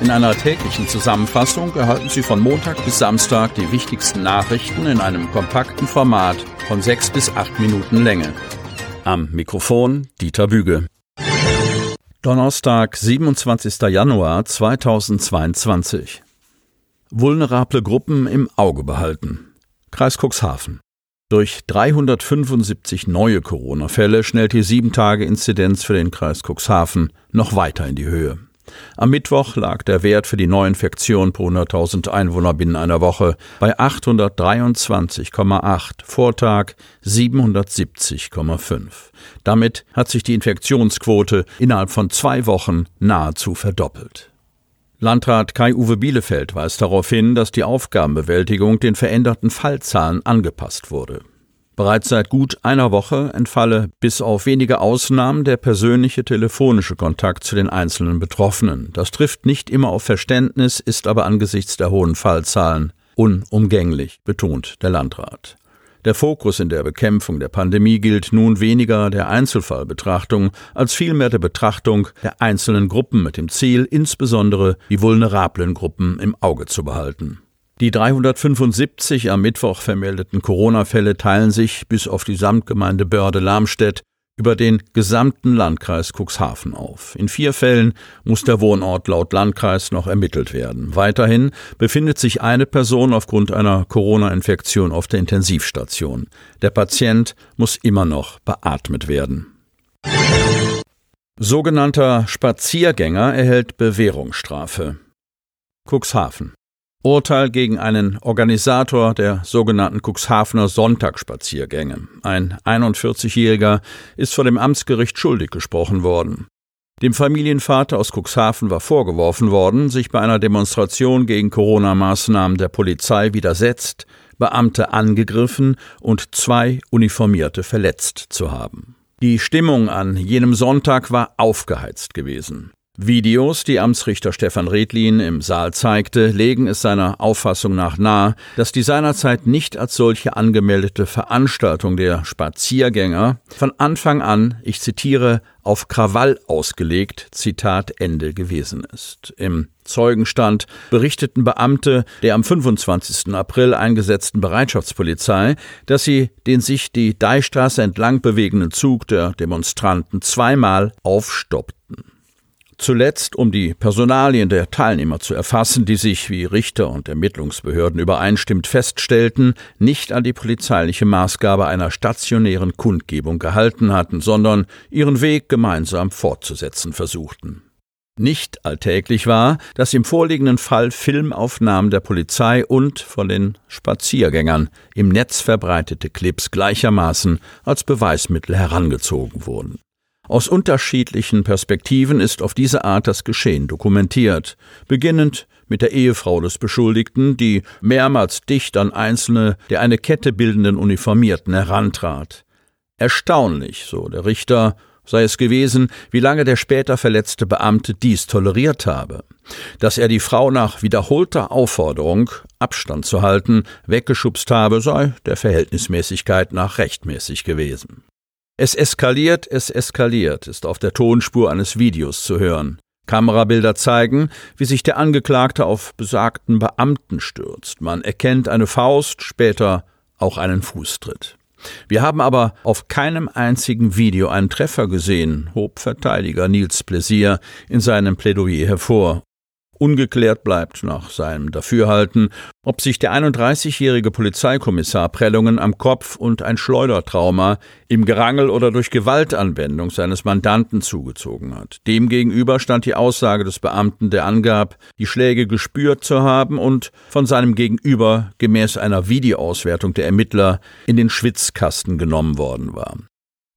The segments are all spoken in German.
In einer täglichen Zusammenfassung erhalten Sie von Montag bis Samstag die wichtigsten Nachrichten in einem kompakten Format von sechs bis acht Minuten Länge. Am Mikrofon Dieter Büge. Donnerstag, 27. Januar 2022. Vulnerable Gruppen im Auge behalten. Kreis Cuxhaven. Durch 375 neue Corona-Fälle schnellt die 7-Tage-Inzidenz für den Kreis Cuxhaven noch weiter in die Höhe. Am Mittwoch lag der Wert für die Neuinfektion pro 100.000 Einwohner binnen einer Woche bei 823,8, Vortag 770,5. Damit hat sich die Infektionsquote innerhalb von zwei Wochen nahezu verdoppelt. Landrat Kai-Uwe Bielefeld weist darauf hin, dass die Aufgabenbewältigung den veränderten Fallzahlen angepasst wurde. Bereits seit gut einer Woche entfalle bis auf wenige Ausnahmen der persönliche telefonische Kontakt zu den einzelnen Betroffenen. Das trifft nicht immer auf Verständnis, ist aber angesichts der hohen Fallzahlen unumgänglich, betont der Landrat. Der Fokus in der Bekämpfung der Pandemie gilt nun weniger der Einzelfallbetrachtung als vielmehr der Betrachtung der einzelnen Gruppen mit dem Ziel, insbesondere die vulnerablen Gruppen im Auge zu behalten. Die 375 am Mittwoch vermeldeten Corona-Fälle teilen sich bis auf die Samtgemeinde Börde-Lamstedt über den gesamten Landkreis Cuxhaven auf. In vier Fällen muss der Wohnort laut Landkreis noch ermittelt werden. Weiterhin befindet sich eine Person aufgrund einer Corona-Infektion auf der Intensivstation. Der Patient muss immer noch beatmet werden. Sogenannter Spaziergänger erhält Bewährungsstrafe. Cuxhaven. Urteil gegen einen Organisator der sogenannten Cuxhavener Sonntagsspaziergänge. Ein 41-Jähriger ist vor dem Amtsgericht schuldig gesprochen worden. Dem Familienvater aus Cuxhaven war vorgeworfen worden, sich bei einer Demonstration gegen Corona-Maßnahmen der Polizei widersetzt, Beamte angegriffen und zwei Uniformierte verletzt zu haben. Die Stimmung an jenem Sonntag war aufgeheizt gewesen. Videos, die Amtsrichter Stefan Redlin im Saal zeigte, legen es seiner Auffassung nach nahe, dass die seinerzeit nicht als solche angemeldete Veranstaltung der Spaziergänger von Anfang an, ich zitiere, auf Krawall ausgelegt, Zitat Ende gewesen ist. Im Zeugenstand berichteten Beamte der am 25. April eingesetzten Bereitschaftspolizei, dass sie den sich die Deichstraße entlang bewegenden Zug der Demonstranten zweimal aufstoppten. Zuletzt, um die Personalien der Teilnehmer zu erfassen, die sich, wie Richter und Ermittlungsbehörden übereinstimmt feststellten, nicht an die polizeiliche Maßgabe einer stationären Kundgebung gehalten hatten, sondern ihren Weg gemeinsam fortzusetzen versuchten. Nicht alltäglich war, dass im vorliegenden Fall Filmaufnahmen der Polizei und von den Spaziergängern im Netz verbreitete Clips gleichermaßen als Beweismittel herangezogen wurden. Aus unterschiedlichen Perspektiven ist auf diese Art das Geschehen dokumentiert, beginnend mit der Ehefrau des Beschuldigten, die mehrmals dicht an einzelne der eine Kette bildenden Uniformierten herantrat. Erstaunlich, so der Richter, sei es gewesen, wie lange der später verletzte Beamte dies toleriert habe. Dass er die Frau nach wiederholter Aufforderung, Abstand zu halten, weggeschubst habe, sei der Verhältnismäßigkeit nach rechtmäßig gewesen. Es eskaliert, es eskaliert, ist auf der Tonspur eines Videos zu hören. Kamerabilder zeigen, wie sich der Angeklagte auf besagten Beamten stürzt. Man erkennt eine Faust, später auch einen Fußtritt. Wir haben aber auf keinem einzigen Video einen Treffer gesehen, hob Verteidiger Nils Pläsier in seinem Plädoyer hervor. Ungeklärt bleibt nach seinem Dafürhalten, ob sich der 31-jährige Polizeikommissar Prellungen am Kopf und ein Schleudertrauma im Gerangel oder durch Gewaltanwendung seines Mandanten zugezogen hat. Demgegenüber stand die Aussage des Beamten, der angab, die Schläge gespürt zu haben und von seinem Gegenüber gemäß einer Videoauswertung der Ermittler in den Schwitzkasten genommen worden war.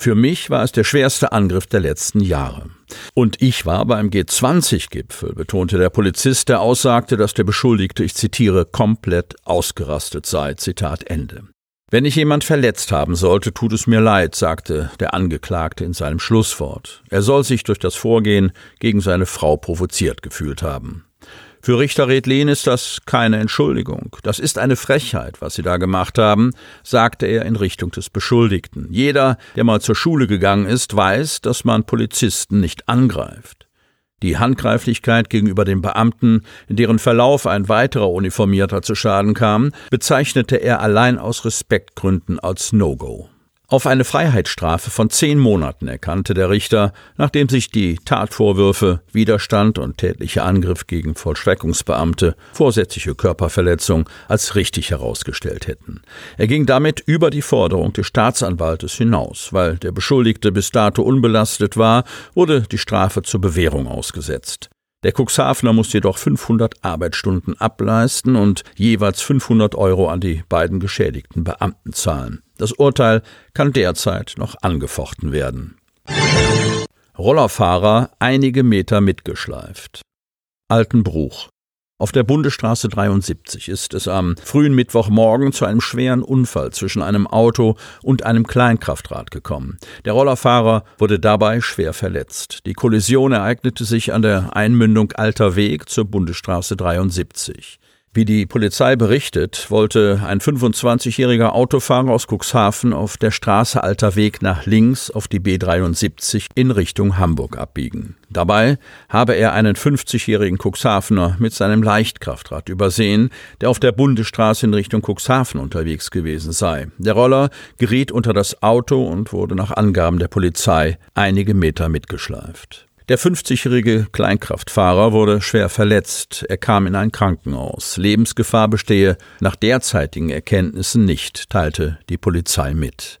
Für mich war es der schwerste Angriff der letzten Jahre. Und ich war beim G20-Gipfel, betonte der Polizist, der aussagte, dass der Beschuldigte, ich zitiere, komplett ausgerastet sei. Zitat Ende. Wenn ich jemand verletzt haben sollte, tut es mir leid, sagte der Angeklagte in seinem Schlusswort. Er soll sich durch das Vorgehen gegen seine Frau provoziert gefühlt haben. Für Richter Redlin ist das keine Entschuldigung. Das ist eine Frechheit, was Sie da gemacht haben, sagte er in Richtung des Beschuldigten. Jeder, der mal zur Schule gegangen ist, weiß, dass man Polizisten nicht angreift. Die Handgreiflichkeit gegenüber den Beamten, in deren Verlauf ein weiterer Uniformierter zu Schaden kam, bezeichnete er allein aus Respektgründen als No-Go. Auf eine Freiheitsstrafe von zehn Monaten erkannte der Richter, nachdem sich die Tatvorwürfe Widerstand und tätlicher Angriff gegen Vollstreckungsbeamte, vorsätzliche Körperverletzung als richtig herausgestellt hätten. Er ging damit über die Forderung des Staatsanwaltes hinaus. Weil der Beschuldigte bis dato unbelastet war, wurde die Strafe zur Bewährung ausgesetzt. Der Cuxhavener muss jedoch 500 Arbeitsstunden ableisten und jeweils 500 Euro an die beiden geschädigten Beamten zahlen. Das Urteil kann derzeit noch angefochten werden. Rollerfahrer einige Meter mitgeschleift. Altenbruch. Auf der Bundesstraße 73 ist es am frühen Mittwochmorgen zu einem schweren Unfall zwischen einem Auto und einem Kleinkraftrad gekommen. Der Rollerfahrer wurde dabei schwer verletzt. Die Kollision ereignete sich an der Einmündung Alter Weg zur Bundesstraße 73. Wie die Polizei berichtet, wollte ein 25-jähriger Autofahrer aus Cuxhaven auf der Straße Alter Weg nach links auf die B73 in Richtung Hamburg abbiegen. Dabei habe er einen 50-jährigen Cuxhavener mit seinem Leichtkraftrad übersehen, der auf der Bundesstraße in Richtung Cuxhaven unterwegs gewesen sei. Der Roller geriet unter das Auto und wurde nach Angaben der Polizei einige Meter mitgeschleift. Der 50-jährige Kleinkraftfahrer wurde schwer verletzt. Er kam in ein Krankenhaus. Lebensgefahr bestehe nach derzeitigen Erkenntnissen nicht, teilte die Polizei mit.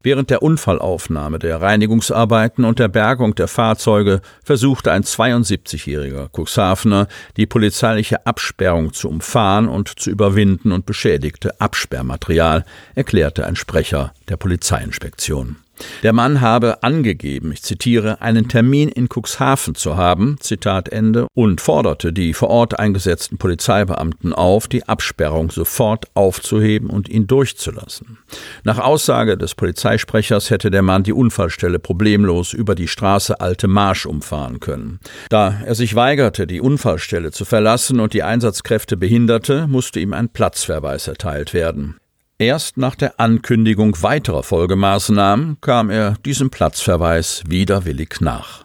Während der Unfallaufnahme, der Reinigungsarbeiten und der Bergung der Fahrzeuge versuchte ein 72-jähriger Cuxhavener, die polizeiliche Absperrung zu umfahren und zu überwinden und beschädigte Absperrmaterial, erklärte ein Sprecher der Polizeiinspektion. Der Mann habe angegeben, ich zitiere, einen Termin in Cuxhaven zu haben, Zitat Ende, und forderte die vor Ort eingesetzten Polizeibeamten auf, die Absperrung sofort aufzuheben und ihn durchzulassen. Nach Aussage des Polizeisprechers hätte der Mann die Unfallstelle problemlos über die Straße Alte Marsch umfahren können. Da er sich weigerte, die Unfallstelle zu verlassen und die Einsatzkräfte behinderte, musste ihm ein Platzverweis erteilt werden. Erst nach der Ankündigung weiterer Folgemaßnahmen kam er diesem Platzverweis widerwillig nach.